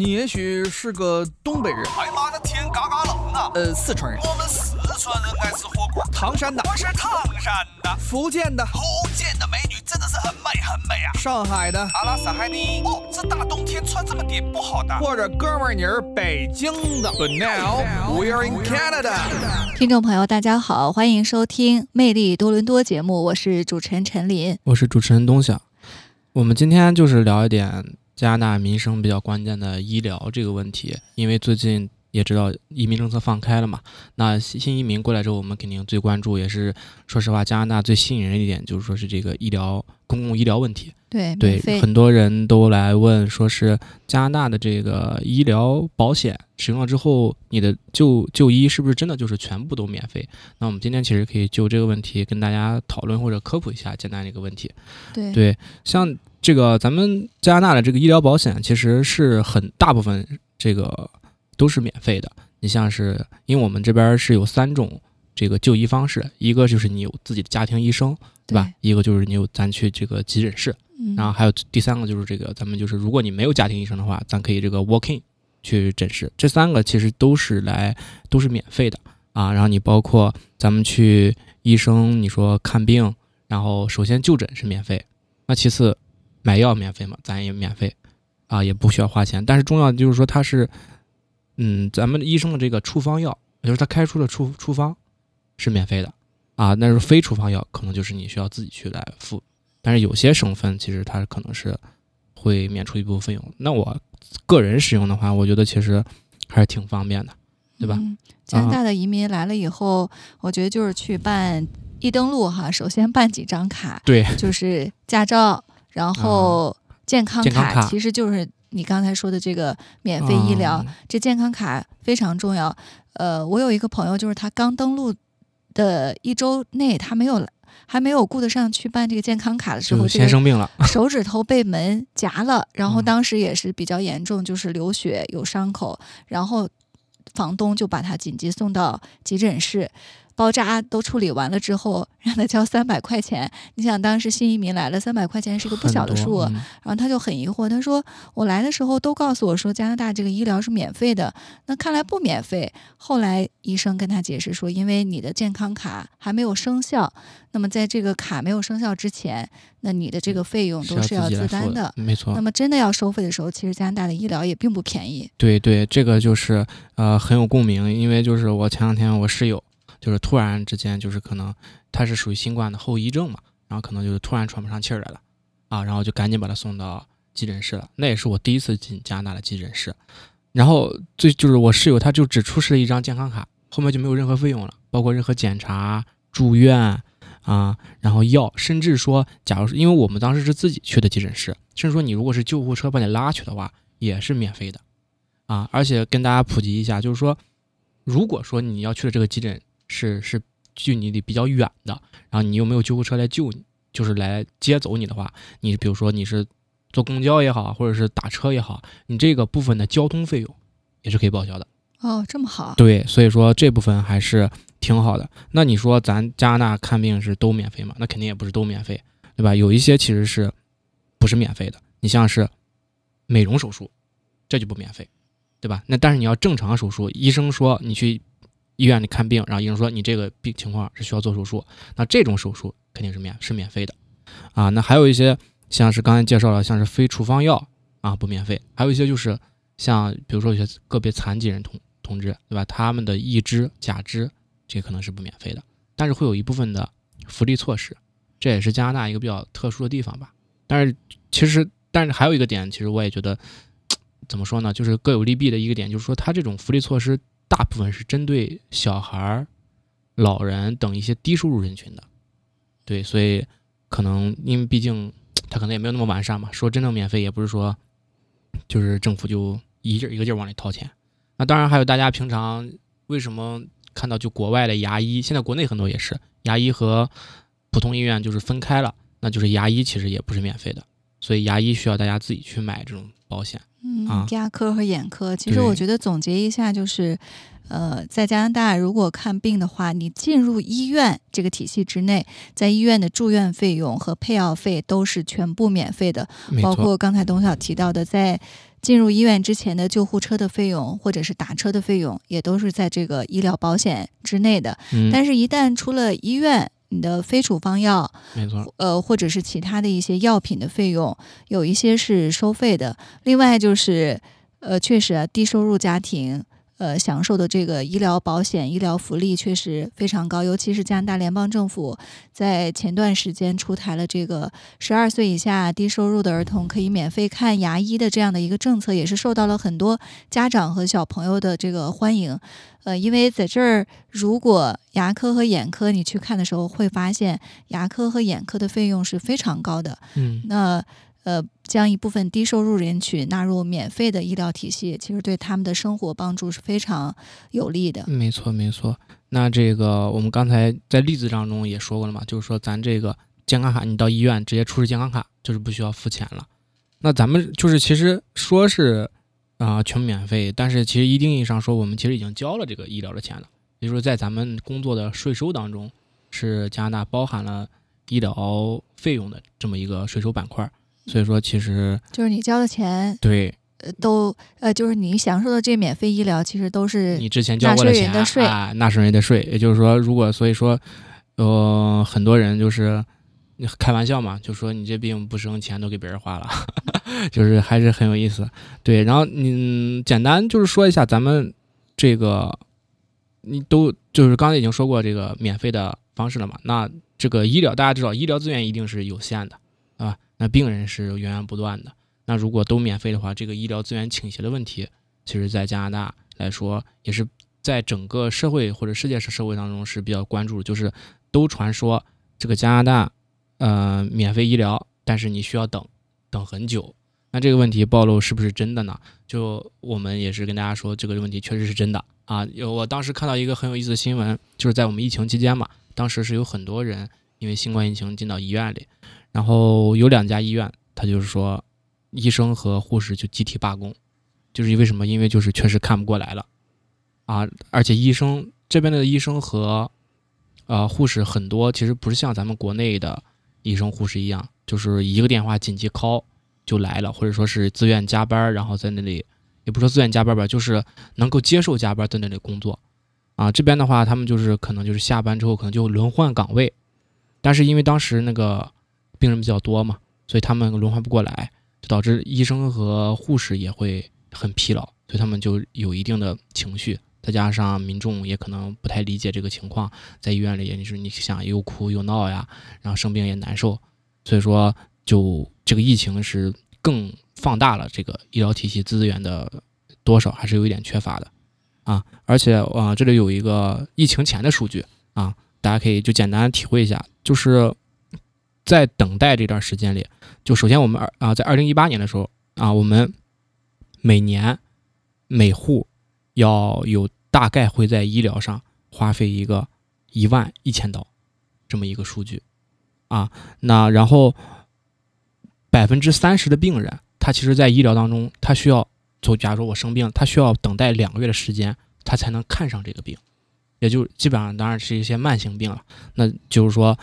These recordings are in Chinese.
你也许是个东北人，哎妈的天嘎嘎冷啊！呃，四川人，我们四川人爱吃火锅。唐山的，我是唐山的，福建的，福建的美女真的是很美很美啊。上海的，阿拉斯海尼。哦，这大冬天穿这么点不好的。或者哥们儿你是北京的。But now we are in Canada。听众朋友，大家好，欢迎收听《魅力多伦多》节目，我是主持人陈琳，我是主持人东晓。我们今天就是聊一点加拿大民生比较关键的医疗这个问题，因为最近也知道移民政策放开了嘛，那新移民过来之后，我们肯定最关注，也是说实话，加拿大最吸引人的一点就是说是这个医疗公共医疗问题。对对，很多人都来问，说是加拿大的这个医疗保险使用了之后，你的就就医是不是真的就是全部都免费？那我们今天其实可以就这个问题跟大家讨论或者科普一下简单的一个问题。对对，像这个咱们加拿大的这个医疗保险，其实是很大部分这个都是免费的。你像是因为我们这边是有三种这个就医方式，一个就是你有自己的家庭医生，对吧？一个就是你有咱去这个急诊室。然后还有第三个就是这个，咱们就是如果你没有家庭医生的话，咱可以这个 walk in 去诊室。这三个其实都是来都是免费的啊。然后你包括咱们去医生，你说看病，然后首先就诊是免费，那其次买药免费嘛，咱也免费啊，也不需要花钱。但是重要的就是说它是，嗯，咱们医生的这个处方药，也就是他开出的处处方是免费的啊。那是非处方药，可能就是你需要自己去来付。但是有些省份其实它可能是会免除一部分费用。那我个人使用的话，我觉得其实还是挺方便的，对吧？加拿大的移民来了以后，我觉得就是去办一登录哈，首先办几张卡，对，就是驾照，然后健康卡，其实就是你刚才说的这个免费医疗。这健康卡非常重要。呃，我有一个朋友，就是他刚登录的一周内，他没有。还没有顾得上去办这个健康卡的时候，先生病了，手指头被门夹了，然后当时也是比较严重，就是流血有伤口，然后房东就把他紧急送到急诊室。包扎都处理完了之后，让他交三百块钱。你想，当时新移民来了，三百块钱是个不小的数额。然后他就很疑惑，他说：“我来的时候都告诉我说加拿大这个医疗是免费的，那看来不免费。”后来医生跟他解释说：“因为你的健康卡还没有生效，那么在这个卡没有生效之前，那你的这个费用都是要自担的。没错。那么真的要收费的时候，其实加拿大的医疗也并不便宜。对对，这个就是呃很有共鸣，因为就是我前两天我室友。就是突然之间，就是可能他是属于新冠的后遗症嘛，然后可能就是突然喘不上气儿来了，啊，然后就赶紧把他送到急诊室了。那也是我第一次进加拿大的急诊室，然后最就是我室友他就只出示了一张健康卡，后面就没有任何费用了，包括任何检查、住院啊，然后药，甚至说，假如是因为我们当时是自己去的急诊室，甚至说你如果是救护车把你拉去的话，也是免费的，啊，而且跟大家普及一下，就是说，如果说你要去的这个急诊。是是距离的比较远的，然后你又没有救护车来救你，就是来接走你的话，你比如说你是坐公交也好，或者是打车也好，你这个部分的交通费用也是可以报销的。哦，这么好。对，所以说这部分还是挺好的。那你说咱加拿大看病是都免费吗？那肯定也不是都免费，对吧？有一些其实是不是免费的。你像是美容手术，这就不免费，对吧？那但是你要正常手术，医生说你去。医院里看病，然后医生说你这个病情况是需要做手术，那这种手术肯定是免是免费的，啊，那还有一些像是刚才介绍了，像是非处方药啊不免费，还有一些就是像比如说有些个别残疾人同同志，对吧？他们的义肢、假肢，这可能是不免费的，但是会有一部分的福利措施，这也是加拿大一个比较特殊的地方吧。但是其实，但是还有一个点，其实我也觉得 怎么说呢，就是各有利弊的一个点，就是说它这种福利措施。大部分是针对小孩儿、老人等一些低收入人群的，对，所以可能因为毕竟他可能也没有那么完善嘛。说真正免费也不是说就是政府就一劲儿一个劲儿往里掏钱。那当然还有大家平常为什么看到就国外的牙医，现在国内很多也是牙医和普通医院就是分开了，那就是牙医其实也不是免费的，所以牙医需要大家自己去买这种保险。嗯，牙科和眼科，其实我觉得总结一下就是，呃，在加拿大如果看病的话，你进入医院这个体系之内，在医院的住院费用和配药费都是全部免费的，包括刚才董晓提到的，在进入医院之前的救护车的费用或者是打车的费用，也都是在这个医疗保险之内的。嗯，但是，一旦出了医院，你的非处方药，没错，呃，或者是其他的一些药品的费用，有一些是收费的。另外就是，呃，确实啊，低收入家庭。呃，享受的这个医疗保险、医疗福利确实非常高，尤其是加拿大联邦政府在前段时间出台了这个十二岁以下低收入的儿童可以免费看牙医的这样的一个政策，也是受到了很多家长和小朋友的这个欢迎。呃，因为在这儿，如果牙科和眼科你去看的时候，会发现牙科和眼科的费用是非常高的。嗯，那呃，将一部分低收入人群纳入免费的医疗体系，其实对他们的生活帮助是非常有利的。没错没错。那这个我们刚才在例子当中也说过了嘛，就是说咱这个健康卡，你到医院直接出示健康卡，就是不需要付钱了。那咱们就是其实说是啊、全免费，但是其实一定意义上说，我们其实已经交了这个医疗的钱了，也就是在咱们工作的税收当中，是加拿大包含了医疗费用的这么一个税收板块儿。所以说，其实就是你交的钱，对呃，都呃，就是你享受的这免费医疗，其实都是你之前交过的钱啊，纳税人的税。也就是说，如果所以说，呃，很多人就是开玩笑嘛，就说你这病不生钱都给别人花了，就是还是很有意思。对，然后你简单就是说一下咱们这个，你都就是刚才已经说过这个免费的方式了嘛？那这个医疗大家知道，医疗资源一定是有限的？那病人是源源不断的。那如果都免费的话，这个医疗资源倾斜的问题，其实在加拿大来说，也是在整个社会或者世界社会当中是比较关注的，就是都传说这个加拿大，呃，免费医疗，但是你需要等，等很久。那这个问题暴露是不是真的呢？就我们也是跟大家说，这个问题确实是真的啊。有我当时看到一个很有意思的新闻，就是在我们疫情期间嘛，当时是有很多人因为新冠疫情进到医院里，然后有两家医院，他就是说医生和护士就集体罢工，就是因为什么？因为就是确实看不过来了啊，而且医生这边的医生和呃护士很多其实不是像咱们国内的医生护士一样，就是一个电话紧急 call 就来了，或者说是自愿加班，然后在那里也不说自愿加班吧，就是能够接受加班在那里工作啊。这边的话，他们就是可能就是下班之后可能就轮换岗位，但是因为当时那个病人比较多嘛，所以他们轮换不过来。就导致医生和护士也会很疲劳，所以他们就有一定的情绪，再加上民众也可能不太理解这个情况，在医院里，你说你想又哭又闹呀，然后生病也难受，所以说就这个疫情是更放大了这个医疗体系资源的多少还是有一点缺乏的啊，而且啊、这里有一个疫情前的数据啊，大家可以就简单体会一下，就是在等待这段时间里。就首先我们二啊，在二零一八年的时候啊，我们每年每户要有大概会在医疗上花费一个一万一千刀这么一个数据啊。那然后百分之三十的病人，他其实在医疗当中，他需要就假如说我生病，他需要等待两个月的时间，他才能看上这个病，也就基本上当然是一些慢性病了。那就是说，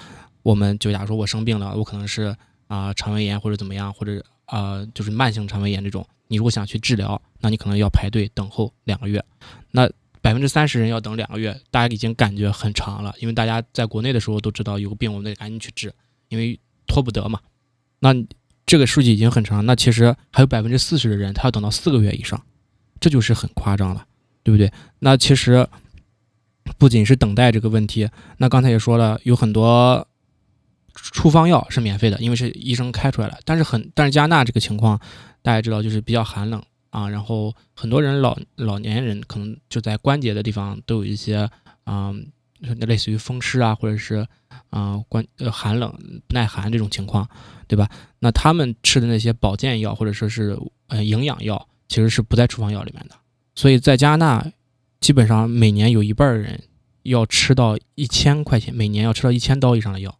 我们就假如说我生病了，我可能是。啊、肠胃炎或者怎么样，或者呃，就是慢性肠胃炎这种，你如果想去治疗，那你可能要排队等候两个月。那百分之三十人要等两个月，大家已经感觉很长了，因为大家在国内的时候都知道有个病，我们得赶紧去治，因为拖不得嘛。那这个数据已经很长，那其实还有百分之四十的人，他要等到四个月以上，这就是很夸张了，对不对？那其实不仅是等待这个问题，那刚才也说了，有很多。处方药是免费的，因为是医生开出来了。但是很，但是加拿大这个情况，大家知道就是比较寒冷啊，然后很多人老老年人可能就在关节的地方都有一些啊、类似于风湿啊，或者是啊、关呃寒冷不耐寒这种情况，对吧？那他们吃的那些保健药或者说是呃营养药，其实是不在处方药里面的。所以在加拿大，基本上每年有一半人要吃到一千块钱，每年要吃到一千刀以上的药。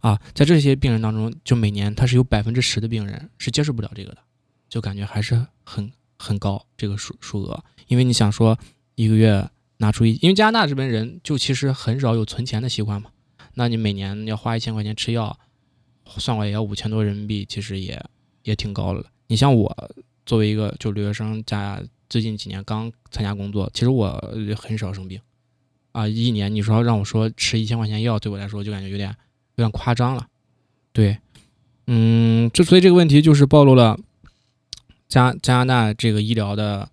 啊，在这些病人当中，就每年他是有百分之十的病人是接受不了这个的，就感觉还是很很高这个数数额。因为你想说一个月拿出一，因为加拿大这边人就其实很少有存钱的习惯嘛，那你每年要花一千块钱吃药，算过也要五千多人民币，其实也也挺高了。你像我作为一个就留学生加最近几年刚参加工作，其实我很少生病啊，一年你说让我说吃一千块钱药，对我来说就感觉有点有点夸张了。对，嗯，之所以这个问题就是暴露了加加拿大这个医疗的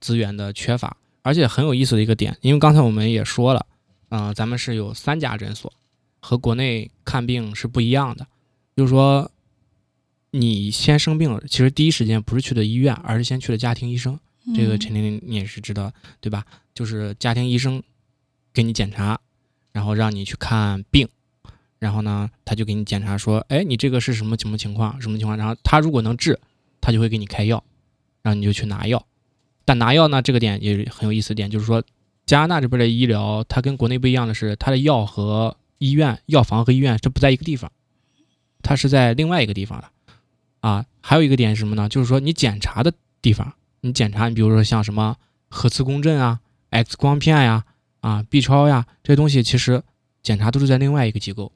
资源的缺乏，而且很有意思的一个点，因为刚才我们也说了，啊、咱们是有三家诊所，和国内看病是不一样的，就是说你先生病了，其实第一时间不是去的医院，而是先去了家庭医生。这个嗯陈琳你也是知道，对吧？就是家庭医生给你检查，然后让你去看病，然后呢，他就给你检查说，哎，你这个是什么什么情况，什么情况？然后他如果能治，他就会给你开药，然后你就去拿药。但拿药呢，这个点也很有意思点，就是说加拿大这边的医疗，它跟国内不一样的是，它的药和医院、药房和医院是不在一个地方，它是在另外一个地方的。啊，还有一个点是什么呢？就是说你检查的地方，你检查，你比如说像什么核磁共振啊、X 光片呀、啊 B 超呀这些东西，其实检查都是在另外一个机构，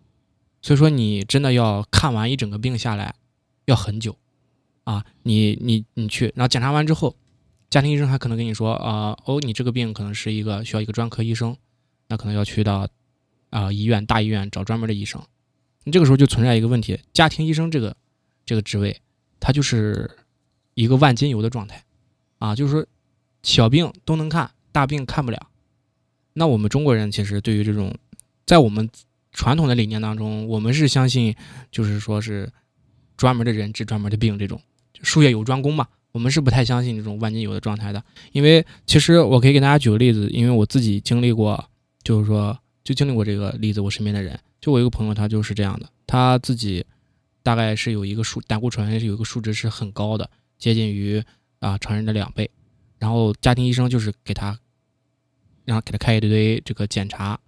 所以说你真的要看完一整个病下来，要很久啊。你你你去，然后检查完之后，家庭医生还可能跟你说啊、哦，你这个病可能是一个需要一个专科医生，那可能要去到啊、医院大医院找专门的医生。你这个时候就存在一个问题，家庭医生这个这个职位，它就是一个万金油的状态啊，就是说小病都能看，大病看不了。那我们中国人其实对于这种，在我们传统的理念当中，我们是相信，就是说是专门的人治专门的病这种，术业有专攻嘛。我们是不太相信这种万金油的状态的，因为其实我可以给大家举个例子，因为我自己经历过，就是说就经历过这个例子，我身边的人，就我一个朋友，他就是这样的，他自己大概是有一个数胆固醇是有一个数值是很高的，接近于啊、成人的两倍，然后家庭医生就是给他，然后给他开一堆这个检查，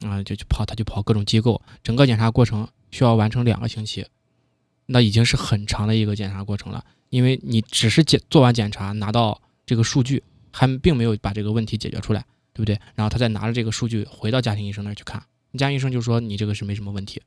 啊、就去跑，他就跑各种机构，整个检查过程需要完成两个星期，那已经是很长的一个检查过程了，因为你只是检做完检查拿到这个数据，还并没有把这个问题解决出来，对不对？然后他再拿着这个数据回到家庭医生那儿去看，家庭医生就说你这个是没什么问题，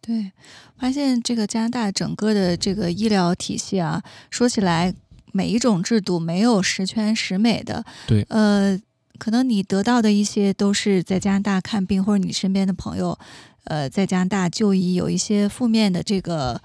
对，发现这个加拿大整个的这个医疗体系啊，说起来每一种制度没有十全十美的。对呃，可能你得到的一些都是在加拿大看病，或者你身边的朋友，呃，在加拿大就医有一些负面的这个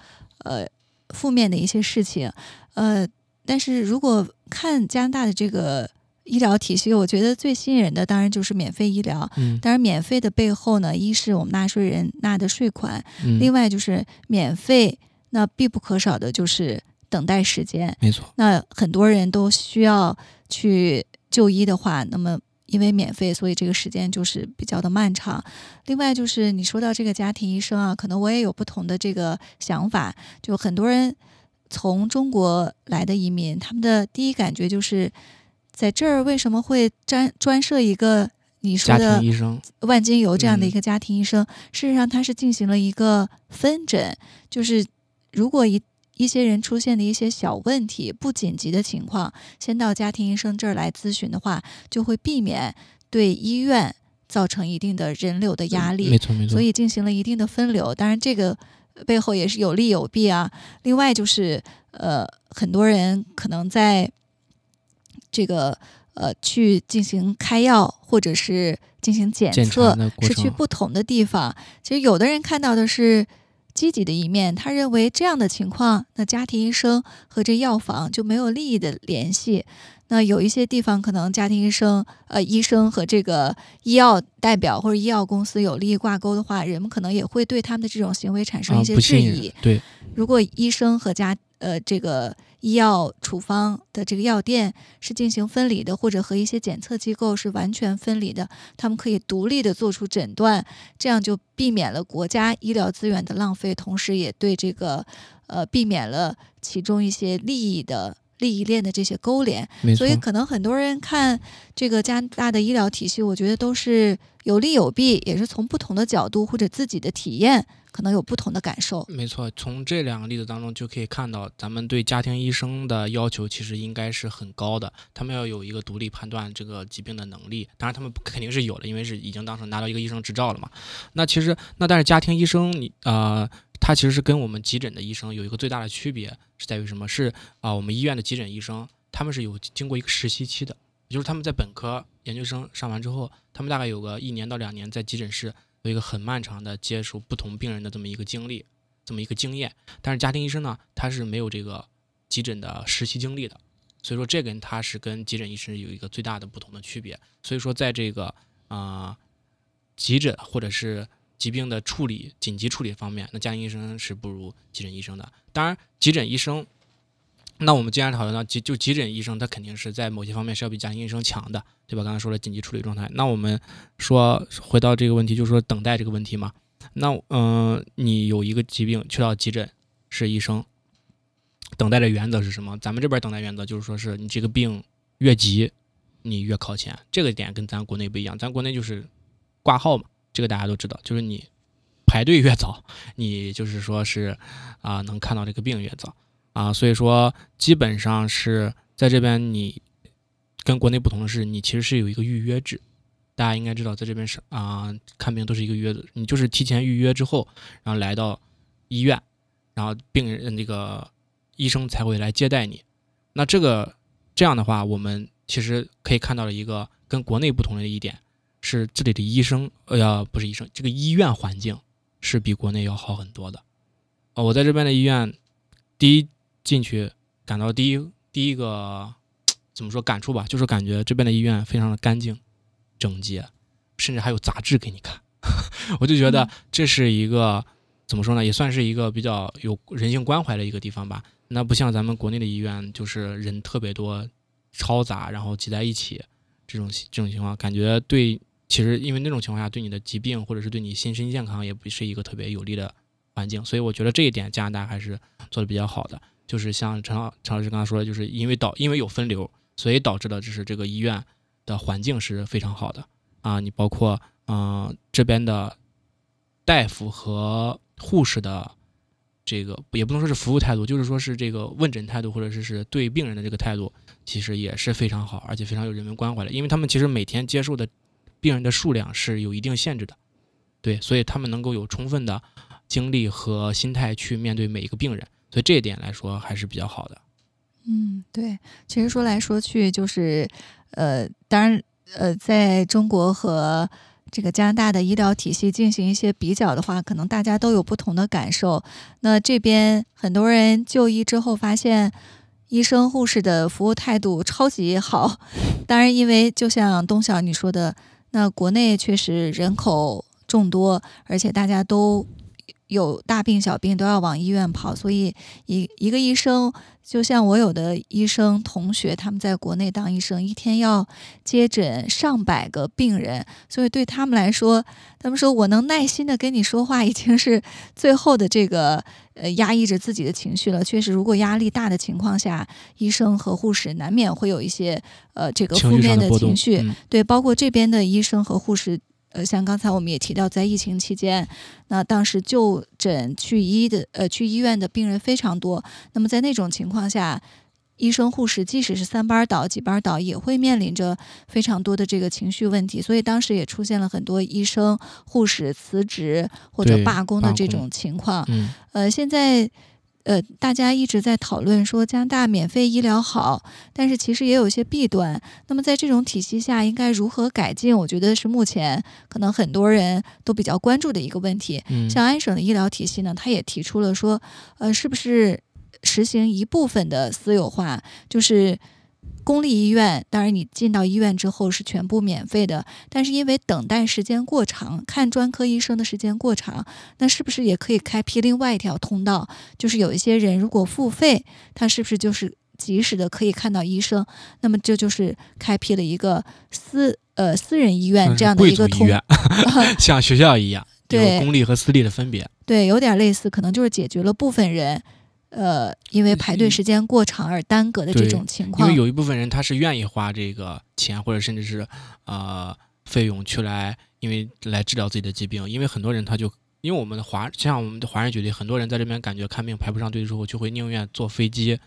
呃负面的一些事情，呃，但是如果看加拿大的这个医疗体系，我觉得最吸引人的当然就是免费医疗。嗯当然，免费的背后呢，一是我们纳税人纳的税款，嗯，另外就是免费，那必不可少的就是等待时间。没错，那很多人都需要去就医的话，那么因为免费，所以这个时间就是比较的漫长。另外就是你说到这个家庭医生啊，可能我也有不同的这个想法，就很多人从中国来的移民，他们的第一感觉就是在这儿为什么会专专设一个你说家的庭医生，万金油这样的嗯一个家庭医生，事实上他是进行了一个分诊，就是如果一一些人出现的一些小问题、不紧急的情况，先到家庭医生这儿来咨询的话，就会避免对医院造成一定的人流的压力。没错没错，所以进行了一定的分流。当然，这个背后也是有利有弊啊。另外就是，呃，很多人可能在这个呃去进行开药或者是进行检检测是去，不同的地方。其实有的人看到的是。积极的一面，他认为这样的情况，那家庭医生和这药房就没有利益的联系。那有一些地方可能家庭医生、呃医生和这个医药代表或者医药公司有利益挂钩的话，人们可能也会对他们的这种行为产生啊一些质疑。，对，如果医生和家呃这个医药处方的这个药店是进行分离的，或者和一些检测机构是完全分离的，他们可以独立的做出诊断，这样就避免了国家医疗资源的浪费，同时也对这个呃避免了其中一些利益的。利益链的这些勾连，所以，可能很多人看这个加拿大的医疗体系，我觉得都是有利有弊，也是从不同的角度或者自己的体验，可能有不同的感受。没错，从这两个例子当中就可以看到，咱们对家庭医生的要求其实应该是很高的，他们要有一个独立判断这个疾病的能力。当然，他们肯定是有的，因为是已经当成拿到一个医生执照了嘛。那其实，那但是家庭医生你呃，它其实是跟我们急诊的医生有一个最大的区别是在于什么？是啊，我们医院的急诊医生他们是有经过一个实习期的，也就是他们在本科、研究生上完之后，他们大概有个一年到两年在急诊室有一个很漫长的接触不同病人的这么一个经历，这么一个经验。但是家庭医生呢，他是没有这个急诊的实习经历的，所以说这跟他是跟急诊医生有一个最大的不同的区别。所以说在这个啊、急诊或者是疾病的处理、紧急处理方面，那家庭医生是不如急诊医生的。当然，急诊医生，那我们既然讨论到急，就急诊医生，他肯定是在某些方面是要比家庭医生强的，对吧？刚才说了紧急处理状态，那我们说回到这个问题，就是说等待这个问题嘛。那嗯、你有一个疾病去到急诊是医生，等待的原则是什么？咱们这边等待原则就是说是你这个病越急，你越靠前。这个点跟咱国内不一样，咱国内就是挂号嘛，这个大家都知道，就是你排队越早，你就是说是啊、能看到这个病越早啊，所以说基本上是在这边你跟国内不同的是，你其实是有一个预约制。大家应该知道，在这边是啊、看病都是一个约的，你就是提前预约之后，然后来到医院，然后病人那个医生才会来接待你。那这个这样的话，我们其实可以看到了一个跟国内不同的一点，是这里的医生，呃，呀不是医生，这个医院环境是比国内要好很多的。呃，我在这边的医院，第一进去感到第一第一个怎么说感触吧，就是感觉这边的医院非常的干净、整洁，甚至还有杂志给你看。我就觉得嗯这是一个怎么说呢，也算是一个比较有人性关怀的一个地方吧。那不像咱们国内的医院，就是人特别多、嘈杂，然后挤在一起，这种这种情况，感觉对，其实因为那种情况下，对你的疾病或者是对你心身健康也不是一个特别有利的环境。所以我觉得这一点加拿大还是做的比较好的。就是像陈老陈老师刚才说的，就是因为导因为有分流，所以导致了就是这个医院的环境是非常好的啊。你包括嗯、这边的大夫和护士的这个也不能说是服务态度，就是说是这个问诊态度，或者是是对病人的这个态度，其实也是非常好，而且非常有人文关怀的。因为他们其实每天接受的病人的数量是有一定限制的，对，所以他们能够有充分的精力和心态去面对每一个病人，所以这一点来说还是比较好的。嗯，对，其实说来说去就是，呃，当然，呃，在中国和这个加拿大的医疗体系进行一些比较的话，可能大家都有不同的感受。那这边很多人就医之后发现，医生护士的服务态度超级好。当然，因为就像东晓你说的，那国内确实人口众多，而且大家都有大病小病都要往医院跑，所以一一个医生。就像我有的医生同学，他们在国内当医生，一天要接诊上百个病人，所以对他们来说，他们说我能耐心的跟你说话，已经是最后的这个呃压抑着自己的情绪了。确实，如果压力大的情况下，医生和护士难免会有一些呃这个负面的情绪。嗯对，包括这边的医生和护士，呃，像刚才我们也提到，在疫情期间，那当时就诊去医的，呃，去医院的病人非常多。那么在那种情况下，医生、护士即使是三班倒、几班倒，也会面临着非常多的这个情绪问题。所以当时也出现了很多医生、护士辞职或者罢工的这种情况。嗯，呃，现在呃，大家一直在讨论说加拿大免费医疗好，但是其实也有一些弊端。那么在这种体系下，应该如何改进？我觉得是目前可能很多人都比较关注的一个问题。嗯像安省的医疗体系呢，他也提出了说，呃，是不是实行一部分的私有化，就是。公立医院，当然你进到医院之后是全部免费的，但是因为等待时间过长，看专科医生的时间过长，那是不是也可以开辟另外一条通道？就是有一些人如果付费，他是不是就是及时的可以看到医生？那么这就是开辟了一个私呃私人医院这样的一个通，族医院，像学校一样，对公立和私立的分别。对，有点类似，可能就是解决了部分人。呃，因为排队时间过长而耽搁的这种情况，因为有一部分人他是愿意花这个钱，或者甚至是呃费用去来，因为来治疗自己的疾病。因为很多人他就因为我们的华，像我们的华人举例，很多人在这边感觉看病排不上队之后，就会宁愿坐飞机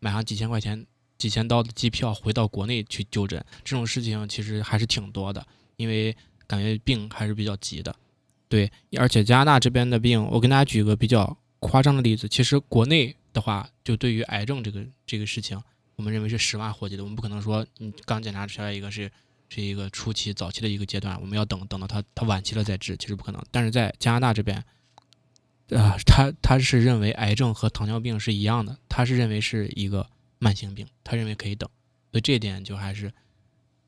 买上几千块钱、几千刀的机票回到国内去就诊。这种事情其实还是挺多的，因为感觉病还是比较急的。对，而且加拿大这边的病，我跟大家举个比较夸张的例子，其实国内的话，就对于癌症这个这个事情，我们认为是十万火急的，我们不可能说你刚检查出来一个是是一个初期早期的一个阶段，我们要等等到它它晚期了再治，其实不可能。但是在加拿大这边，啊、他他是认为癌症和糖尿病是一样的，他是认为是一个慢性病，他认为可以等，所以这一点就还是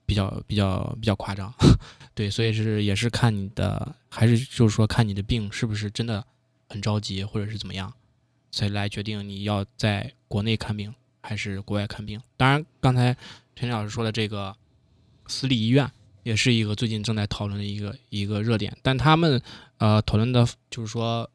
比较比较比较夸张，对，所以是也是看你的，还是就是说看你的病是不是真的很着急，或者是怎么样，所以来决定你要在国内看病还是国外看病。当然，刚才陈老师说的这个私立医院也是一个最近正在讨论的一个一个热点，但他们呃讨论的就是说，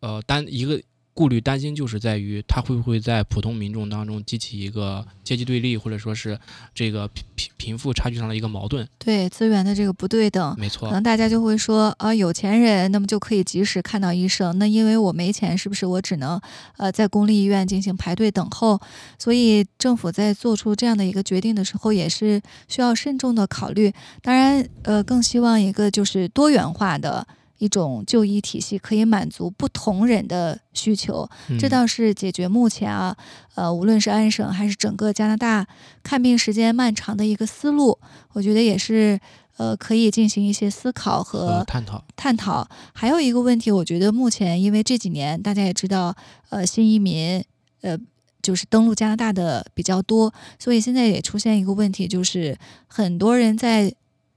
呃单一个顾虑担心就是在于它会不会在普通民众当中激起一个阶级对立，或者说是这个贫贫贫富差距上的一个矛盾。对资源的这个不对等，没错可，能大家就会说啊，有钱人那么就可以及时看到医生，那因为我没钱，是不是我只能呃在公立医院进行排队等候？所以政府在做出这样的一个决定的时候，也是需要慎重的考虑。当然，呃，更希望一个就是多元化的。一种就医体系可以满足不同人的需求，这嗯倒是解决目前啊，呃，无论是安省还是整个加拿大看病时间漫长的一个思路，我觉得也是呃可以进行一些思考和和探讨。探讨。还有一个问题，我觉得目前因为这几年大家也知道，呃，新移民呃就是登陆加拿大的比较多，所以现在也出现一个问题，就是很多人在。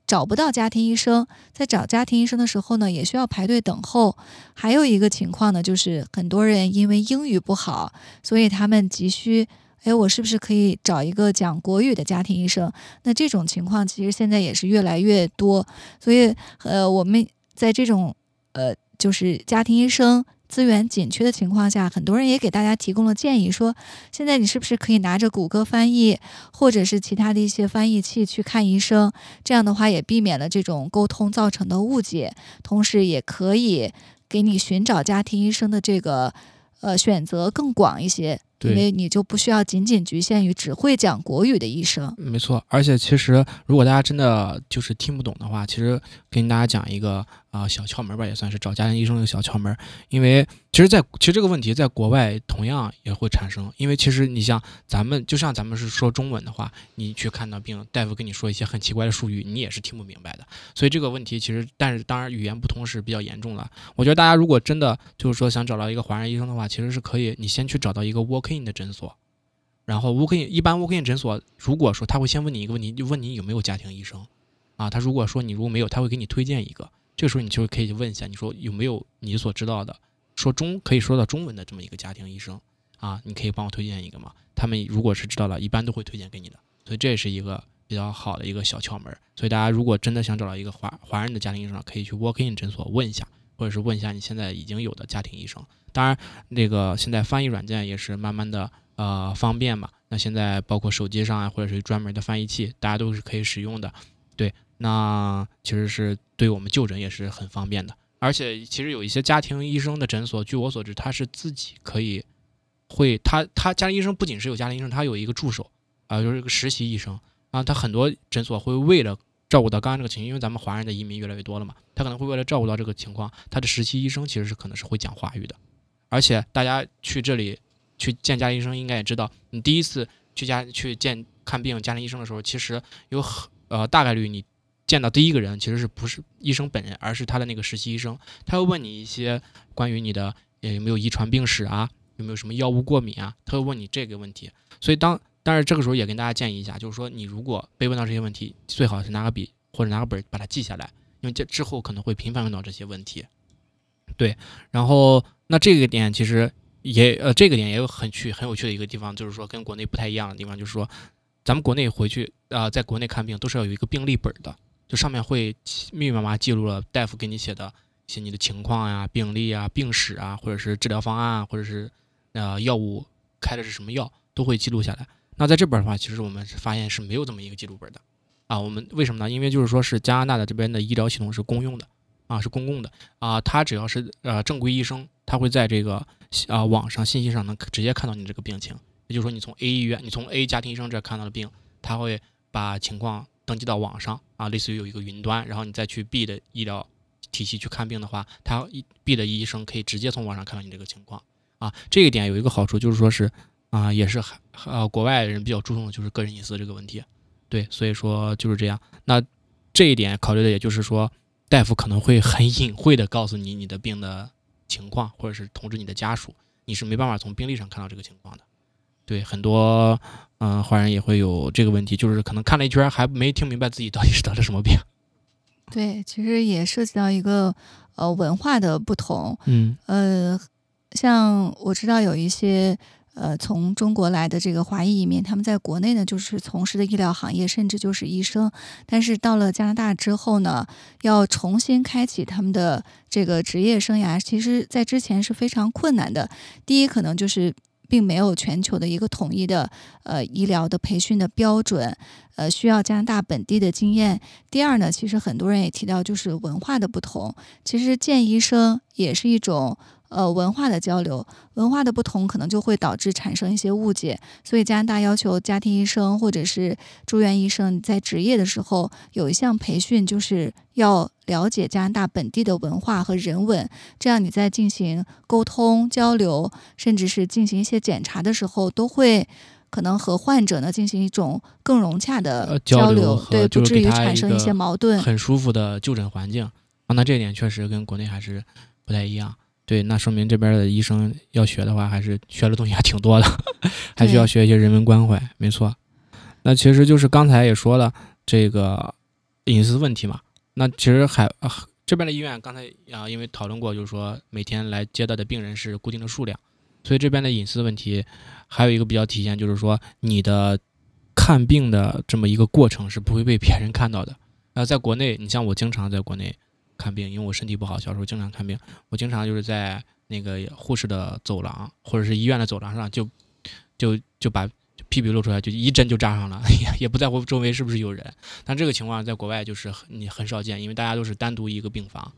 找不到家庭医生，在找家庭医生的时候呢，也需要排队等候。还有一个情况呢，就是很多人因为英语不好，所以他们急需，哎，我是不是可以找一个讲国语的家庭医生？那这种情况其实现在也是越来越多，所以呃，我们在这种呃，就是家庭医生资源紧缺的情况下，很多人也给大家提供了建议，说现在你是不是可以拿着谷歌翻译或者是其他的一些翻译器去看医生？这样的话也避免了这种沟通造成的误解，同时也可以给你寻找家庭医生的这个呃选择更广一些，因为你就不需要仅仅局限于只会讲国语的医生。没错，而且其实如果大家真的就是听不懂的话，其实跟大家讲一个啊、小窍门吧，也算是找家庭医生的小窍门。因为其实在，其实这个问题在国外同样也会产生，因为其实你像咱们，就像咱们是说中文的话，你去看到病，大夫跟你说一些很奇怪的术语，你也是听不明白的。所以这个问题其实，但是当然语言不通是比较严重的。我觉得大家如果真的就是说想找到一个华人医生的话，其实是可以，你先去找到一个 walk-in 的诊所。然后 walk-in 一般 walk-in 诊所，如果说他会先问你一个问题，就问你有没有家庭医生，啊，他如果说你如果没有，他会给你推荐一个，这个时候你就可以问一下，你说有没有你所知道的说中可以说到中文的这么一个家庭医生啊，你可以帮我推荐一个吗？他们如果是知道了，一般都会推荐给你的，所以这也是一个比较好的一个小窍门。所以大家如果真的想找到一个华华人的家庭医生，可以去 walk-in 诊所问一下，或者是问一下你现在已经有的家庭医生。当然，那个现在翻译软件也是慢慢的呃方便嘛。那现在包括手机上啊，或者是专门的翻译器，大家都是可以使用的。对，那其实是对我们就诊也是很方便的。而且其实有一些家庭医生的诊所，据我所知，他是自己可以会他他家庭医生不仅是有家庭医生，他有一个助手啊、就是一个实习医生啊。他很多诊所会为了照顾到刚刚这个情况，因为咱们华人的移民越来越多了嘛，他可能会为了照顾到这个情况，他的实习医生其实是可能是会讲华语的。而且大家去这里去见家庭医生，应该也知道，你第一次去家去见看病家庭医生的时候，其实有很呃大概率你见到第一个人其实是不是医生本人，而是他的那个实习医生，他会问你一些关于你的呃有没有遗传病史啊，有没有什么药物过敏啊，他会问你这个问题。所以当但是这个时候也跟大家建议一下，就是说你如果被问到这些问题，最好是拿个笔或者拿个本把它记下来，因为这之后可能会频繁问到这些问题。对，然后那这个点其实也呃，这个点也有很趣很有趣的一个地方，就是说跟国内不太一样的地方，就是说咱们国内回去啊、在国内看病都是要有一个病历本的，就上面会密密麻麻记录了大夫给你写的一些你的情况呀、病历啊、病史啊，或者是治疗方案啊，或者是呃药物开的是什么药，都会记录下来。那在这边的话，其实我们发现是没有这么一个记录本的啊。我们为什么呢？因为就是说是加拿大的这边的医疗系统是公用的啊，是公共的啊。他只要是呃正规医生，他会在这个啊网上信息上能直接看到你这个病情。也就是说，你从 A 医院，你从 A 家庭医生这看到的病，他会把情况登记到网上啊，类似于有一个云端，然后你再去 B 的医疗体系去看病的话，他 B 的医生可以直接从网上看到你这个情况啊。这一点有一个好处就是说是啊，也是还呃国外人比较注重的就是个人隐私这个问题，对，所以说就是这样。那这一点考虑的也就是说，大夫可能会很隐晦的告诉你你的病的情况，或者是通知你的家属，你是没办法从病历上看到这个情况的。对，很多嗯、华人也会有这个问题，就是可能看了一圈还没听明白自己到底是得了什么病。对，其实也涉及到一个呃文化的不同。嗯呃，像我知道有一些呃从中国来的这个华裔移民，他们在国内呢就是从事的医疗行业，甚至就是医生，但是到了加拿大之后呢，要重新开启他们的这个职业生涯，其实在之前是非常困难的。第一，可能就是。并没有全球的一个统一的呃医疗的培训的标准，呃，需要加拿大本地的经验。第二呢，其实很多人也提到就是文化的不同，其实见医生也是一种呃文化的交流，文化的不同可能就会导致产生一些误解。所以加拿大要求家庭医生或者是住院医生在执业的时候有一项培训，就是要了解加拿大本地的文化和人文，这样你在进行沟通交流，甚至是进行一些检查的时候，都会。可能和患者呢进行一种更融洽的呃交流流，对，不至于产生一些矛盾。很舒服的就诊环境啊，那这一点确实跟国内还是不太一样。对，那说明这边的医生要学的话，还是学的东西还挺多的，还需要学一些人文关怀。没错，那其实就是刚才也说了这个隐私问题嘛。那其实还、啊、这边的医院刚才啊，因为讨论过，就是说每天来接待的病人是固定的数量，所以这边的隐私问题还有一个比较体现，就是说你的看病的这么一个过程是不会被别人看到的。那，在国内，你像我经常在国内看病，因为我身体不好，小时候经常看病，我经常就是在那个护士的走廊或者是医院的走廊上就就就把屁屁露出来，就一针就扎上了，也也不在乎周围是不是有人。但这个情况在国外就是很你很少见，因为大家都是单独一个病房。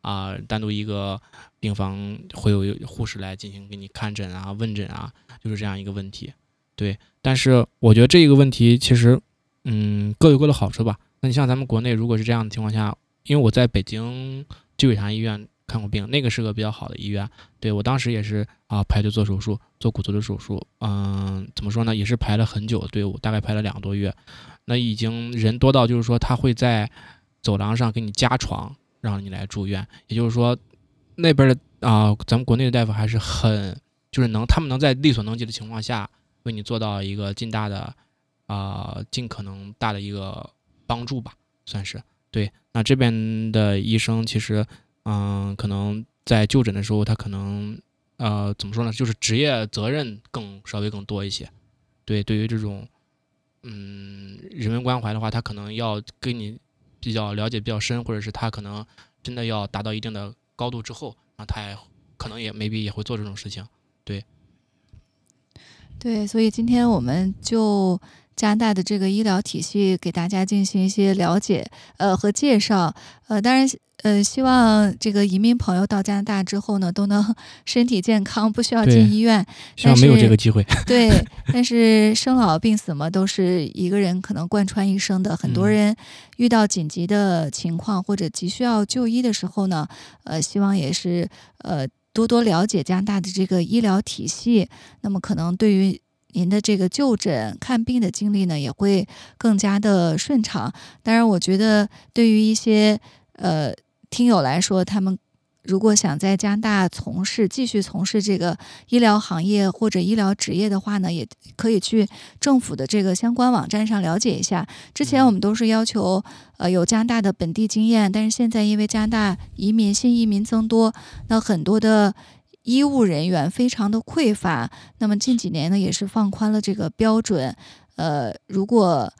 啊，单独一个病房会有护士来进行给你看诊啊、问诊啊，就是这样一个问题。对，但是我觉得这一个问题其实，嗯，各有各的好处吧。那你像咱们国内，如果是这样的情况下，因为我在北京积水潭医院看过病，那个是个比较好的医院。对我当时也是啊，排队做手术，做骨头的手术。嗯，怎么说呢，也是排了很久的队伍，大概排了两个多月。那已经人多到就是说他会在走廊上给你加床。让你来住院，也就是说，那边的啊、咱们国内的大夫还是很，就是能他们能在力所能及的情况下，为你做到一个尽大的啊、尽可能大的一个帮助吧，算是对。那这边的医生其实，嗯、可能在就诊的时候，他可能呃怎么说呢，就是职业责任更稍微更多一些。对，对于这种嗯人文关怀的话，他可能要跟你。比较了解比较深，或者是他可能真的要达到一定的高度之后，啊，他也可能也 maybe 也会做这种事情。对对，所以今天我们就加拿大的这个医疗体系给大家进行一些了解，呃和介绍，呃，当然，呃，希望这个移民朋友到加拿大之后呢，都能 身体健康，不需要进医院。希望没有这个机会。对，但是生老病死嘛，都是一个人可能贯穿一生的。很多嗯人遇到紧急的情况或者急需要就医的时候呢，呃，希望也是呃多多了解加拿大的这个医疗体系，那么可能对于您的这个就诊看病的经历呢，也会更加的顺畅。当然，我觉得对于一些呃听友来说，他们如果想在加拿大从事继续从事这个医疗行业或者医疗职业的话呢，也可以去政府的这个相关网站上了解一下。之前我们都是要求呃有加拿大的本地经验，但是现在因为加拿大移民新移民增多，那很多的医务人员非常的匮乏。那么近几年呢，也是放宽了这个标准。呃，如果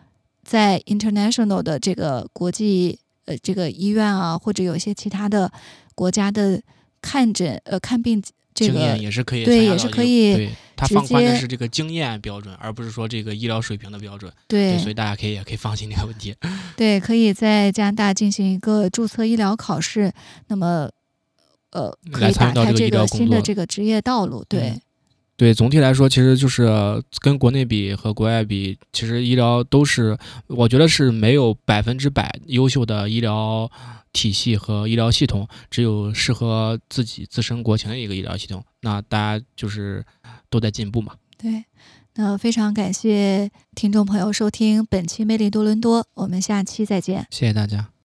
在 international 的这个国际呃这个医院啊，或者有些其他的国家的看诊呃看病这经个验也是可以对也是可以对他直放宽的接是这个经验标准，而不是说这个医疗水平的标准。对所以大家可以也可以放心这个问题。对，可以在加拿大进行一个注册医疗考试，那么呃可以来参与到这个打开这个新的这个职业道路。对，嗯对，总体来说，其实就是跟国内比和国外比，其实医疗都是，我觉得是没有百分之百优秀的医疗体系和医疗系统，只有适合自己自身国情的一个医疗系统。那大家就是都在进步嘛。对，那非常感谢听众朋友收听本期《魅力多伦多》，我们下期再见。谢谢大家。